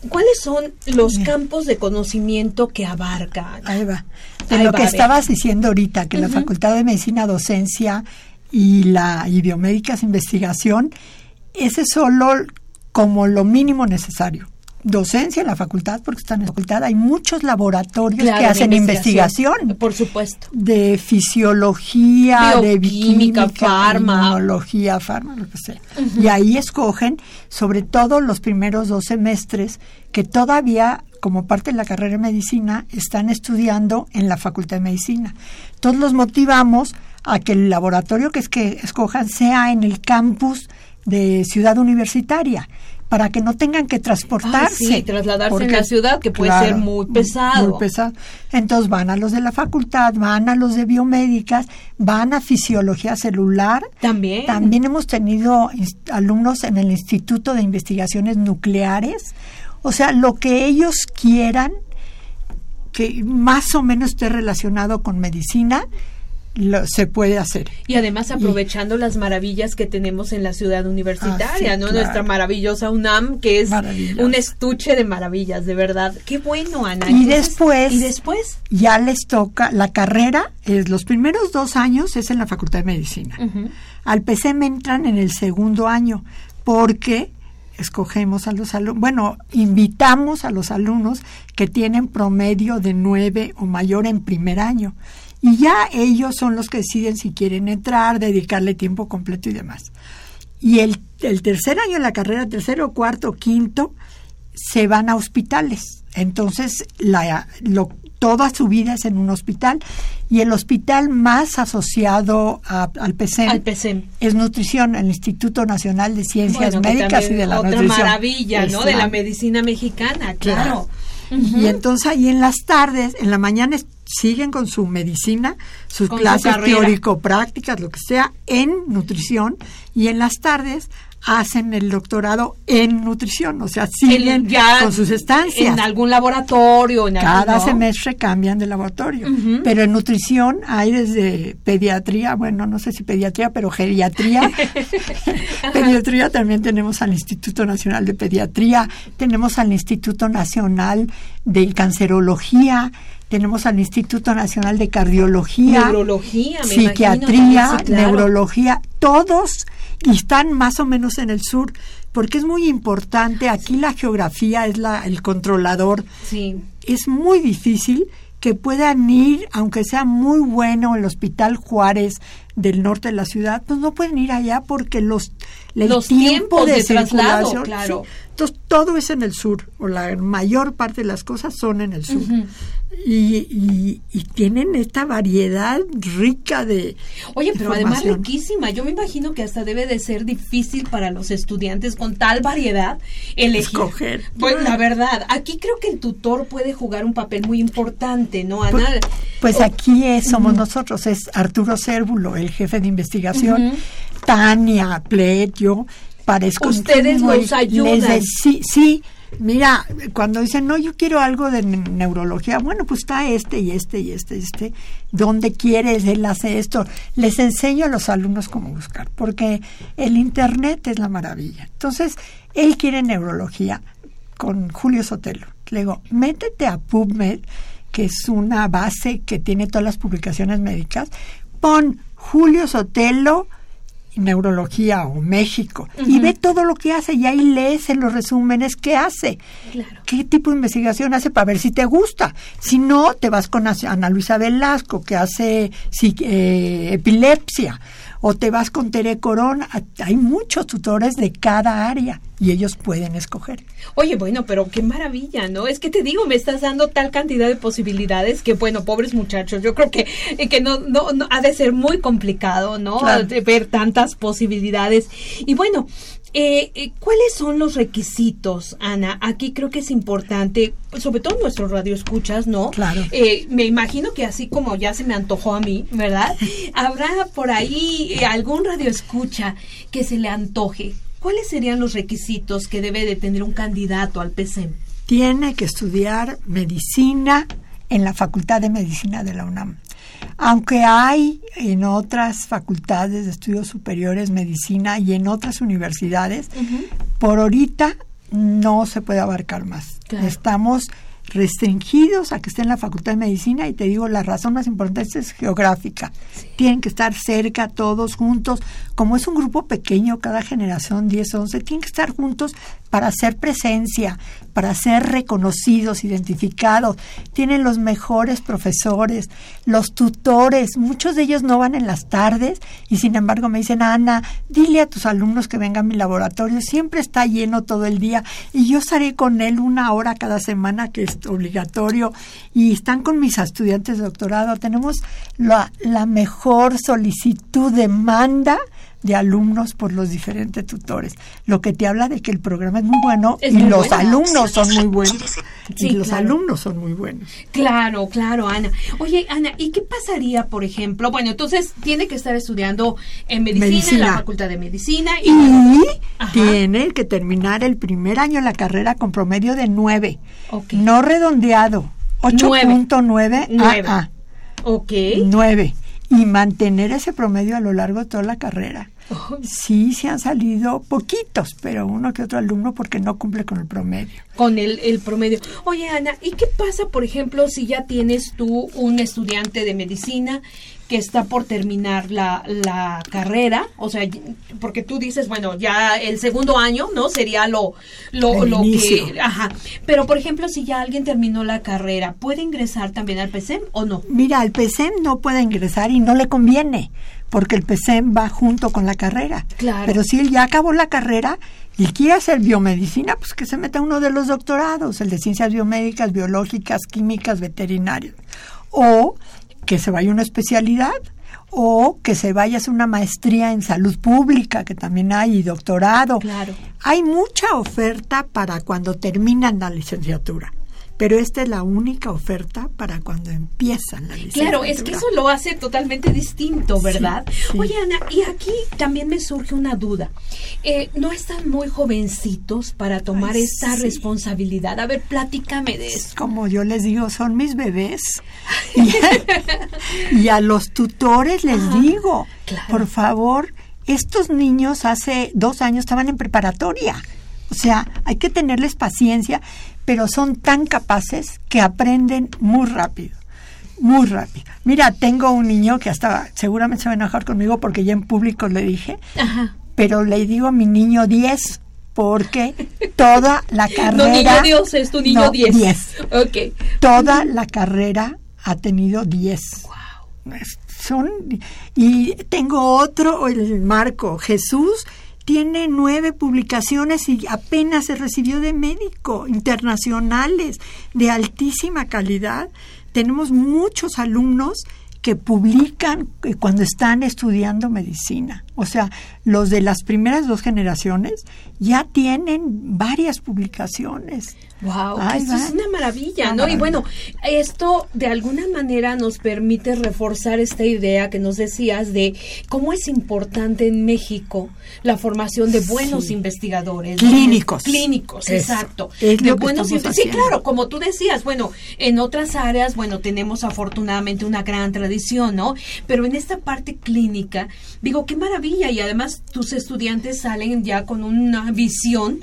¿Cuáles son los campos de conocimiento que abarca? Ahí va. De lo que estabas diciendo ahorita, que la Facultad de Medicina, Docencia y la y Biomédicas Investigación, ese es solo como lo mínimo necesario docencia en la facultad, porque están en la facultad, hay muchos laboratorios que hacen investigación, Por supuesto. De fisiología, de bioquímica, farma. lo que sea. Y ahí escogen, sobre todo los primeros dos semestres, que todavía, como parte de la carrera de medicina, están estudiando en la facultad de medicina. Todos los motivamos a que el laboratorio que, es que escojan sea en el campus de Ciudad Universitaria para que no tengan que transportarse. sí, trasladarse en la ciudad, que puede ser muy pesado. Muy pesado. Entonces van a los de la facultad, van a los de biomédicas, van a fisiología celular. También. También hemos tenido alumnos en el Instituto de Investigaciones Nucleares. O sea, lo que ellos quieran, que más o menos esté relacionado con medicina, se puede hacer. Y además aprovechando las maravillas que tenemos en la ciudad universitaria, ah, ¿no? Nuestra maravillosa UNAM, que es un estuche de maravillas, de verdad. Qué bueno, Ana. Y después, y después ya les toca la carrera, es los primeros dos años es en la Facultad de Medicina. Al PCM entran en el segundo año, porque escogemos a los alumnos, bueno, invitamos a los alumnos que tienen promedio de nueve o mayor en primer año y ya ellos son los que deciden si quieren entrar, dedicarle tiempo completo y demás. Y el, el tercer año de la carrera, tercero, cuarto, quinto, se van a hospitales. Entonces, la, lo, toda su vida es en un hospital y el hospital más asociado al PCM, e es nutrición, el Instituto Nacional de Ciencias Médicas y de la otra maravilla, ¿no? De la medicina mexicana, claro. Y entonces ahí en las tardes, en la mañana siguen con su medicina, sus clases teórico-prácticas, lo que sea, en nutrición. Y en las tardes hacen el doctorado en nutrición, o sea, siguen con sus estancias. En algún laboratorio. En Cada semestre cambian de laboratorio. Pero en nutrición hay desde pediatría, bueno, no sé si pediatría, pero geriatría. pediatría también tenemos al Instituto Nacional de Pediatría, tenemos al Instituto Nacional de Cancerología, tenemos al Instituto Nacional de Cardiología, Neurología, Psiquiatría, Neurología, todos están más o menos en el sur, porque es muy importante, aquí la geografía es la, el controlador. Sí. Es muy difícil que puedan ir, aunque sea muy bueno el Hospital Juárez del norte de la ciudad, pues no pueden ir allá porque los, los tiempos de, traslado, claro. Entonces, todo es en el sur, o la mayor parte de las cosas son en el sur. y, y, tienen esta variedad rica de. Oye, pero además riquísima. Yo me imagino que hasta debe de ser difícil para los estudiantes con tal variedad elegir. Escoger. Pues la verdad, aquí creo que el tutor puede jugar un papel muy importante, ¿no, Ana? Pues, pues aquí somos nosotros, es Arturo Cérvulo, el jefe de investigación, Tania Plet, yo Ustedes nos ayudan. sí, sí, Mira, cuando dicen, no, yo quiero algo de neurología, bueno, pues está este y este y este y este. ¿Dónde quieres? Él hace esto. Les enseño a los alumnos cómo buscar, porque el Internet es la maravilla. Entonces, él quiere neurología con Julio Sotelo. Le digo, métete a PubMed, que es una base que tiene todas las publicaciones médicas. Pon Julio Sotelo neurología o México y ve todo lo que hace y ahí lees en los resúmenes qué hace, qué tipo de investigación hace para ver si te gusta. Si no, te vas con Ana Luisa Velasco que hace eh, epilepsia o te vas con Tere Corona. Hay muchos tutores de cada área y ellos pueden escoger. Oye, bueno, pero qué maravilla, ¿no? Es que te digo, me estás dando tal cantidad de posibilidades que, bueno, pobres muchachos, yo creo que, que no, no, ha de ser muy complicado, ¿no? Ver tantas posibilidades. Y bueno, eh, eh, ¿Cuáles son los requisitos, Ana? Aquí creo que es importante, sobre todo nuestros radioescuchas, ¿no? Claro. Eh, me imagino que así como ya se me antojó a mí, ¿verdad? Habrá por ahí eh, algún radioescucha que se le antoje. ¿Cuáles serían los requisitos que debe de tener un candidato al PCM? Tiene que estudiar medicina en la Facultad de Medicina de la UNAM aunque hay en otras facultades de estudios superiores medicina y en otras universidades, por ahorita no se puede abarcar más. Estamos restringidos a que esté en la Facultad de Medicina y te digo, la razón más importante es geográfica. Tienen que estar cerca todos juntos. Como es un grupo pequeño, cada generación 10, 11, tienen que estar juntos para hacer presencia, para ser reconocidos, identificados. Tienen los mejores profesores, los tutores. Muchos de ellos no van en las tardes y sin embargo me dicen, Ana, dile a tus alumnos que vengan a mi laboratorio. Siempre está lleno todo el día y yo estaré con él una hora cada semana, que es obligatorio. Y están con mis estudiantes de doctorado. Tenemos la, la mejor solicitud, demanda de alumnos por los diferentes tutores, lo que te habla de que el programa es muy bueno y los alumnos son muy buenos. y los alumnos son muy buenos. Claro, claro, Ana. Oye, Ana, ¿y qué pasaría, por ejemplo? Bueno, entonces tiene que estar estudiando en medicina, en la Facultad de Medicina y, tiene que terminar el primer año de la carrera con promedio de 9, no redondeado, 8.9 AA. Ok. 9 y mantener ese promedio a lo largo de toda la carrera. Sí, se han salido poquitos, pero uno que otro alumno porque no cumple con el promedio. Con el, el promedio. Oye, Ana, ¿y qué pasa, por ejemplo, si ya tienes tú un estudiante de medicina que está por terminar la, la carrera, o sea, porque tú dices, bueno, ya el segundo año, ¿no? Sería lo, lo, lo que... Ajá. Pero, por ejemplo, si ya alguien terminó la carrera, ¿puede ingresar también al PCM o no? Mira, al PCM no puede ingresar y no le conviene, porque el PCM va junto con la carrera. Claro. Pero si él ya acabó la carrera y quiere hacer biomedicina, pues que se meta uno de los doctorados, el de ciencias biomédicas, biológicas, químicas, veterinarias. O que se vaya una especialidad o que se vaya a hacer una maestría en salud pública, que también hay, y doctorado. Claro. Hay mucha oferta para cuando terminan la licenciatura pero esta es la única oferta para cuando empiezan la licenciatura. Claro, es que eso lo hace totalmente distinto, ¿verdad? Oye, Ana, y aquí también me surge una duda. Eh, ¿No están muy jovencitos para tomar esta responsabilidad? A ver, platícame de eso. Como yo les digo, son mis bebés. y, a, los tutores les digo, por favor, estos niños hace dos años estaban en preparatoria. O sea, hay que tenerles paciencia pero son tan capaces que aprenden muy rápido, muy rápido. Mira, tengo un niño que hasta seguramente se va a enojar conmigo porque ya en público le dije, pero le digo a mi niño 10 porque toda la carrera... No, niño Dios, es tu niño 10. 10. Ok. Toda la carrera ha tenido 10. Wow. Son, y tengo otro, el Marco, Jesús, tiene nueve publicaciones y apenas se recibió de médico, internacionales, de altísima calidad. Tenemos muchos alumnos que publican cuando están estudiando medicina. O sea, los de las primeras dos generaciones ya tienen varias publicaciones. Wow, eso es una maravilla, ¿no? Y bueno, esto de alguna manera nos permite reforzar esta idea que nos decías de cómo es importante en México la formación de buenos investigadores. Clínicos. Clínicos, exacto. de buenos Sí, claro, como tú decías, bueno, en otras áreas, bueno, tenemos afortunadamente una gran tradición, ¿no? Pero en esta parte clínica, digo, qué maravilla y además tus estudiantes salen ya con una visión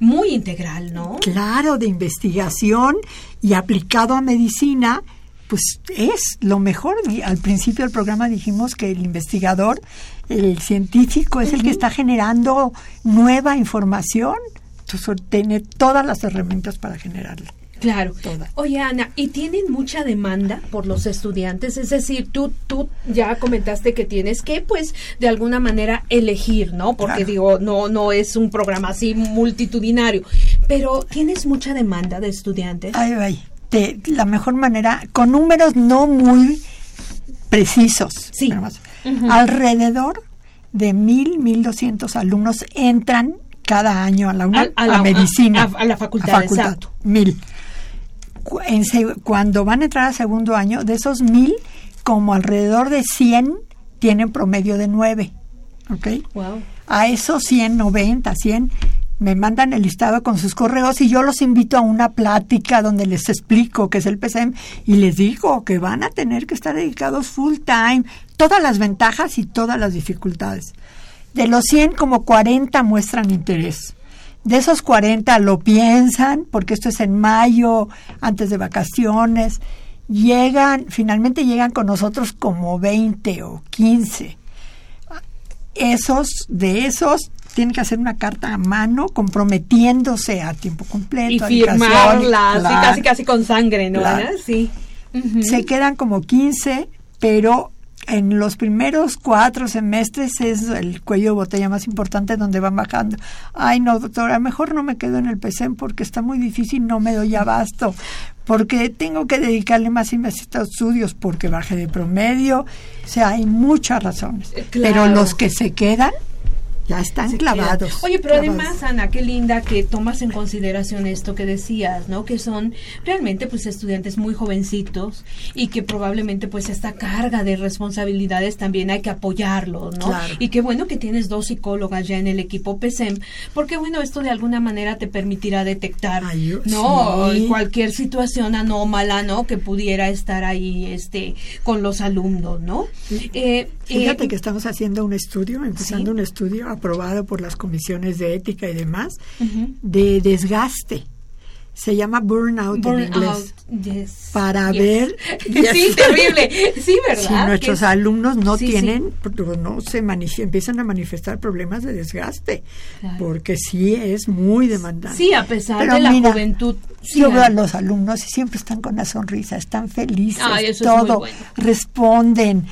muy integral, ¿no? Claro, de investigación y aplicado a medicina, pues es lo mejor. Al principio del programa dijimos que el investigador, el científico, es el que está generando nueva información. Entonces, tiene todas las herramientas para generarla. Claro. Oye, Ana, ¿y tienen mucha demanda por los estudiantes? Es decir, tú, tú ya comentaste que tienes que, pues, de alguna manera elegir, ¿no? Porque digo, no, no es un programa así multitudinario, pero ¿tienes mucha demanda de estudiantes? Ay, ay. De la mejor manera, con números no muy precisos. Sí. Alrededor de mil, mil doscientos alumnos entran cada año a la, a, medicina. A, la facultad, exacto. Mil cuando van a entrar al segundo año, de esos mil, como alrededor de 100 tienen promedio de 9. ¿Ok? Wow. A esos 100, 90, 100, me mandan el listado con sus correos y yo los invito a una plática donde les explico qué es el PCM y les digo que van a tener que estar dedicados full time, todas las ventajas y todas las dificultades. De los 100, como 40 muestran interés. De esos 40 lo piensan, porque esto es en mayo, antes de vacaciones. Llegan, finalmente llegan con nosotros como 20 o 15. Esos, de esos, tienen que hacer una carta a mano comprometiéndose a tiempo completo. Y firmarla, casi casi con sangre, ¿no? Sí. Se quedan como 15, pero en los primeros cuatro semestres es el cuello de botella más importante donde van bajando. Ay, no, doctora, mejor no me quedo en el PCM porque está muy difícil, no me doy abasto, porque tengo que dedicarle más estudios porque baje de promedio. O sea, hay muchas razones. Eh, Pero los que se quedan ya están clavados. Oye, pero además, Ana, qué linda que tomas en consideración esto que decías, ¿no? Que son realmente pues estudiantes muy jovencitos y que probablemente pues esta carga de responsabilidades también hay que apoyarlos, ¿no? Y qué bueno que tienes dos psicólogas ya en el equipo PSEM, porque bueno, esto de alguna manera te permitirá detectar, ¿no? Cualquier situación anómala, ¿no? Que pudiera estar ahí este con los alumnos, ¿no? Eh, Fíjate eh, que estamos haciendo un estudio, empezando un estudio aprobado por las comisiones de ética y demás, de desgaste. Se llama burnout, en inglés. Para ver. sí, terrible. Sí, ¿verdad? Si nuestros alumnos no tienen, no se empiezan a manifestar problemas de desgaste. Porque sí es muy demandante. Sí, a pesar de la juventud. yo veo a los alumnos y siempre están con la sonrisa, están felices, todo, responden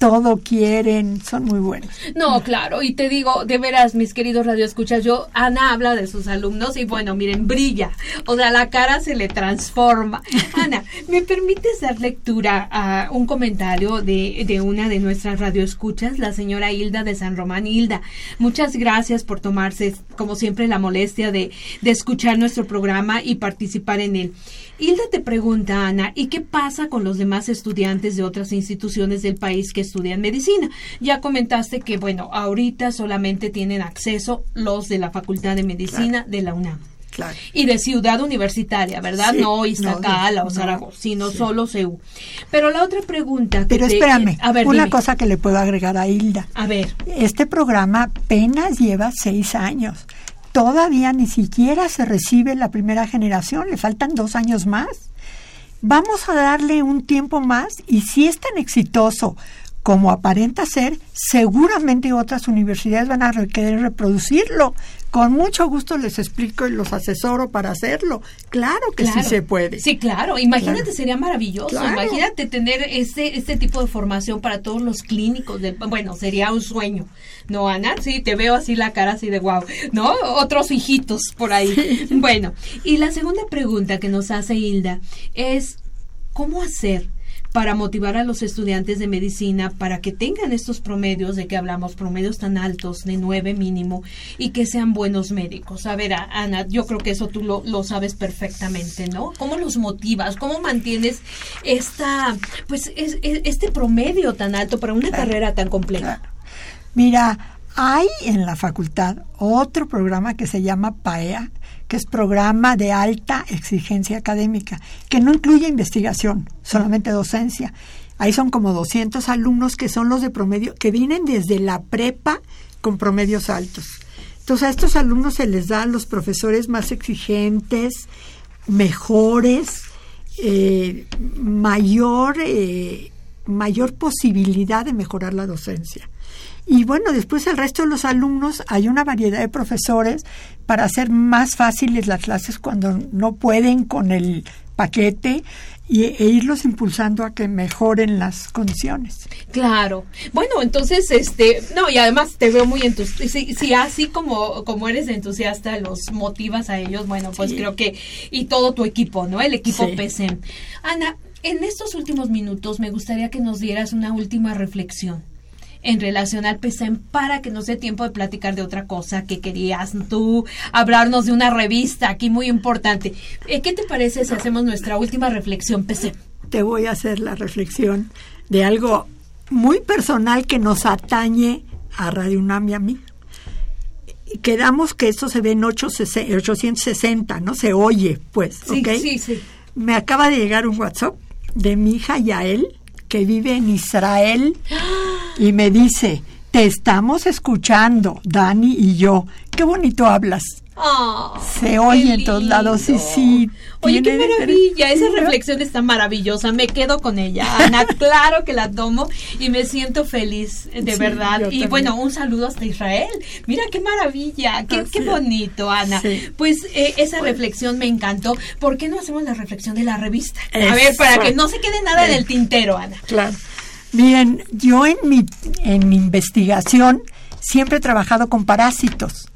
todo quieren, son muy buenos. No, claro, y te digo, de veras, mis queridos radioescuchas, yo, Ana habla de sus alumnos y bueno, miren, brilla, o sea, la cara se le transforma. Ana, ¿me permites dar lectura a un comentario de, de una de nuestras radioescuchas, la señora Hilda de San Román? Hilda, muchas gracias por tomarse, como siempre, la molestia de, de escuchar nuestro programa y participar en él. Hilda te pregunta, Ana, ¿y qué pasa con los demás estudiantes de otras instituciones del país que estudian medicina? Ya comentaste que, bueno, ahorita solamente tienen acceso los de la Facultad de Medicina de la UNAM. Claro. Y de ciudad universitaria, ¿verdad? no Iztacala o Zaragoza, sino solo CEU. Pero la otra pregunta que Pero espérame, una cosa que le puedo agregar a Hilda. A ver. Este programa apenas lleva seis años todavía ni siquiera se recibe la primera generación, le faltan dos años más. Vamos a darle un tiempo más y si es tan exitoso como aparenta ser, seguramente otras universidades van a querer reproducirlo. Con mucho gusto les explico y los asesoro para hacerlo. Claro que sí se puede. Sí, claro. Imagínate, sería maravilloso. Imagínate tener este, este tipo de formación para todos los clínicos. De, bueno, sería un sueño. ¿No, Ana? Sí, te veo así la cara así de wow. ¿No? Otros hijitos por ahí. Bueno, y la segunda pregunta que nos hace Hilda es, ¿cómo hacer para motivar a los estudiantes de medicina para que tengan estos promedios de que hablamos, promedios tan altos, de nueve mínimo, y que sean buenos médicos. A ver, Ana, yo creo que eso tú lo, lo sabes perfectamente, ¿no? ¿Cómo los motivas? ¿Cómo mantienes esta, pues, este promedio tan alto para una carrera tan compleja? Mira, hay en la facultad otro programa que se llama PAEA, que es programa de alta exigencia académica, que no incluye investigación, solamente docencia. Ahí son como 200 alumnos que son los de promedio, que vienen desde la prepa con promedios altos. Entonces a estos alumnos se les da a los profesores más exigentes, mejores, eh, mayor, eh, mayor posibilidad de mejorar la docencia. Y bueno, después el resto de los alumnos, hay una variedad de profesores para hacer más fáciles las clases cuando no pueden con el paquete y, e irlos impulsando a que mejoren las condiciones. Claro. Bueno, entonces, este, no, y además te veo muy entusiasta. Si, así como, como eres entusiasta, los motivas a ellos, bueno, pues creo que, y todo tu equipo, ¿no? El equipo PSEM. Ana, en estos últimos minutos me gustaría que nos dieras una última reflexión en relación al PSEM para que nos dé tiempo de platicar de otra cosa que querías tú hablarnos de una revista aquí muy importante. Eh, ¿Qué te parece si hacemos nuestra última reflexión PSEM? Te voy a hacer la reflexión de algo muy personal que nos atañe a Radio UNAM y a mí. Quedamos que esto se ve en 860, ¿no? Se oye, pues, sí, Sí, sí. Me acaba de llegar un WhatsApp de mi hija Yael, que vive en Israel y me dice, te estamos escuchando, Dani y yo. Qué bonito hablas. Oh, se oye en todos lados y sí. Oye, qué maravilla, esa reflexión está maravillosa, me quedo con ella. Ana, claro que la tomo y me siento feliz, de verdad. Y bueno, un saludo hasta Israel. Mira qué maravilla, qué, qué bonito, Ana. Pues eh, esa reflexión me encantó. ¿Por qué no hacemos la reflexión de la revista? A ver, para que no se quede nada en el tintero, Ana. Claro. Bien, yo en mi, en mi investigación siempre he trabajado con parásitos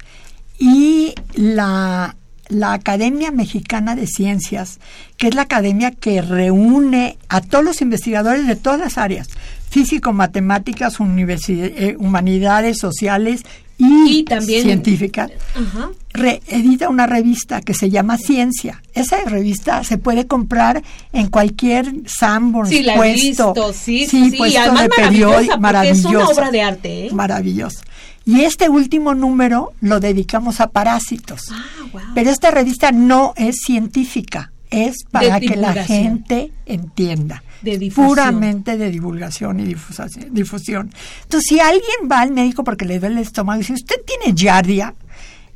y la, la Academia Mexicana de Ciencias, que es la academia que reúne a todos los investigadores de todas las áreas, físico, matemáticas, eh, humanidades, sociales y, también científicas, reedita una revista que se llama Ciencia. Esa revista se puede comprar en cualquier Sanborns sí, puesto, sí, sí, sí, puesto de periódico, maravilloso, es una obra de arte, ¿eh? maravilloso. Y este último número lo dedicamos a parásitos. Ah, Pero esta revista no es científica, es para que la gente entienda. De Puramente de divulgación y difusión. Entonces, si alguien va al médico porque le duele el estómago y dice, ¿usted tiene yardia?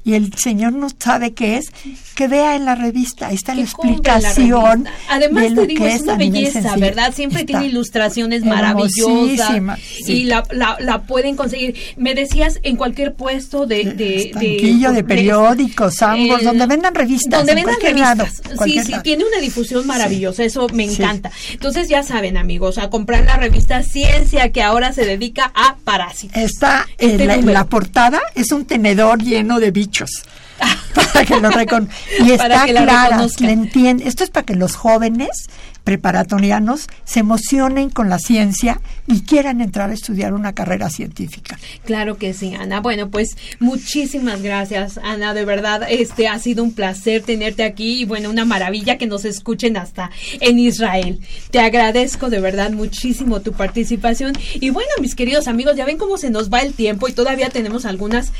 Y el señor no sabe qué es, que vea en la revista, ahí está la explicación. Además, te digo, es, una belleza, ¿verdad? Siempre tiene ilustraciones maravillosas y la, la, pueden conseguir. Me decías en cualquier puesto de... de, de, de periódicos, ambos, donde vendan revistas. Donde vendan revistas. sí, sí, tiene una difusión maravillosa, eso me encanta. Entonces ya saben, amigos, a comprar la revista Ciencia que ahora se dedica a parásitos. Está en este la, la portada, es un tenedor lleno de bichos para que lo recon y está clara, le entiende. Esto es para que los jóvenes preparatorianos se emocionen con la ciencia y quieran entrar a estudiar una carrera científica. Claro que sí, Ana. Bueno, pues muchísimas gracias, Ana. De verdad, este ha sido un placer tenerte aquí y bueno, una maravilla que nos escuchen hasta en Israel. Te agradezco de verdad muchísimo tu participación y bueno, mis queridos amigos, ya ven cómo se nos va el tiempo y todavía tenemos algunas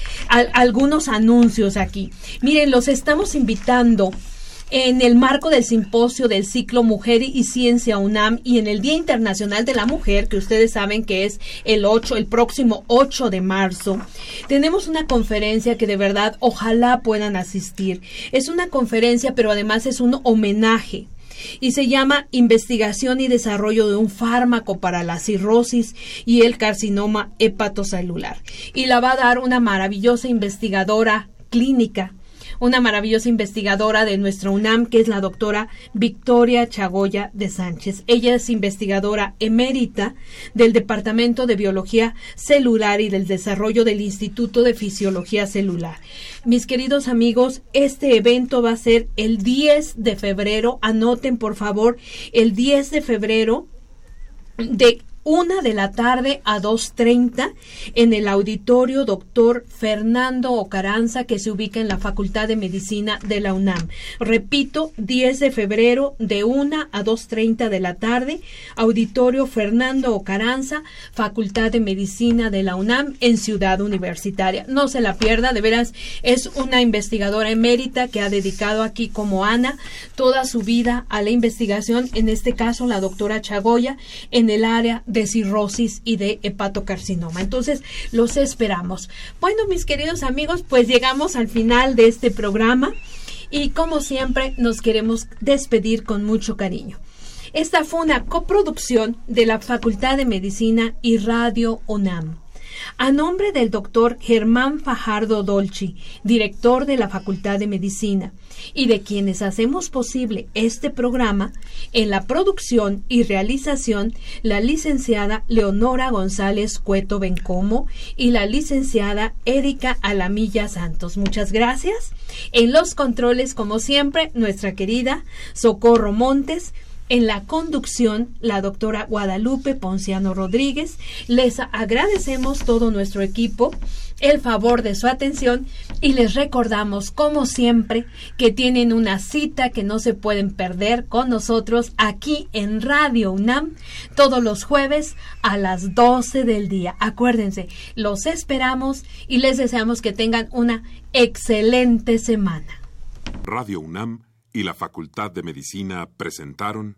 algunos anuncios aquí. Miren, los estamos invitando en el marco del simposio del ciclo Mujer y Ciencia UNAM y en el Día Internacional de la Mujer, que ustedes saben que es el 8, el próximo 8 de marzo, tenemos una conferencia que de verdad ojalá puedan asistir. Es una conferencia, pero además es un homenaje y se llama Investigación y Desarrollo de un fármaco para la cirrosis y el carcinoma hepatocelular. Y la va a dar una maravillosa investigadora clínica una maravillosa investigadora de nuestra UNAM, que es la doctora Victoria Chagoya de Sánchez. Ella es investigadora emérita del Departamento de Biología Celular y del Desarrollo del Instituto de Fisiología Celular. Mis queridos amigos, este evento va a ser el 10 de febrero. Anoten, por favor, el 10 de febrero de una de la tarde a 2.30 en el auditorio doctor Fernando Ocaranza que se ubica en la Facultad de Medicina de la UNAM. Repito, 10 de febrero de 1 a 2.30 de la tarde, auditorio Fernando Ocaranza, Facultad de Medicina de la UNAM en Ciudad Universitaria. No se la pierda, de veras es una investigadora emérita que ha dedicado aquí como Ana toda su vida a la investigación, en este caso la doctora Chagoya, en el área de cirrosis y de hepatocarcinoma. Entonces, los esperamos. Bueno, mis queridos amigos, pues llegamos al final de este programa y como siempre nos queremos despedir con mucho cariño. Esta fue una coproducción de la Facultad de Medicina y Radio UNAM. A nombre del doctor Germán Fajardo Dolci, director de la Facultad de Medicina, y de quienes hacemos posible este programa, en la producción y realización, la licenciada Leonora González Cueto Bencomo y la licenciada Erika Alamilla Santos. Muchas gracias. En los controles, como siempre, nuestra querida Socorro Montes, en la conducción, la doctora Guadalupe Ponciano Rodríguez. Les agradecemos todo nuestro equipo el favor de su atención y les recordamos, como siempre, que tienen una cita que no se pueden perder con nosotros aquí en Radio UNAM todos los jueves a las 12 del día. Acuérdense, los esperamos y les deseamos que tengan una excelente semana. Radio UNAM y la Facultad de Medicina presentaron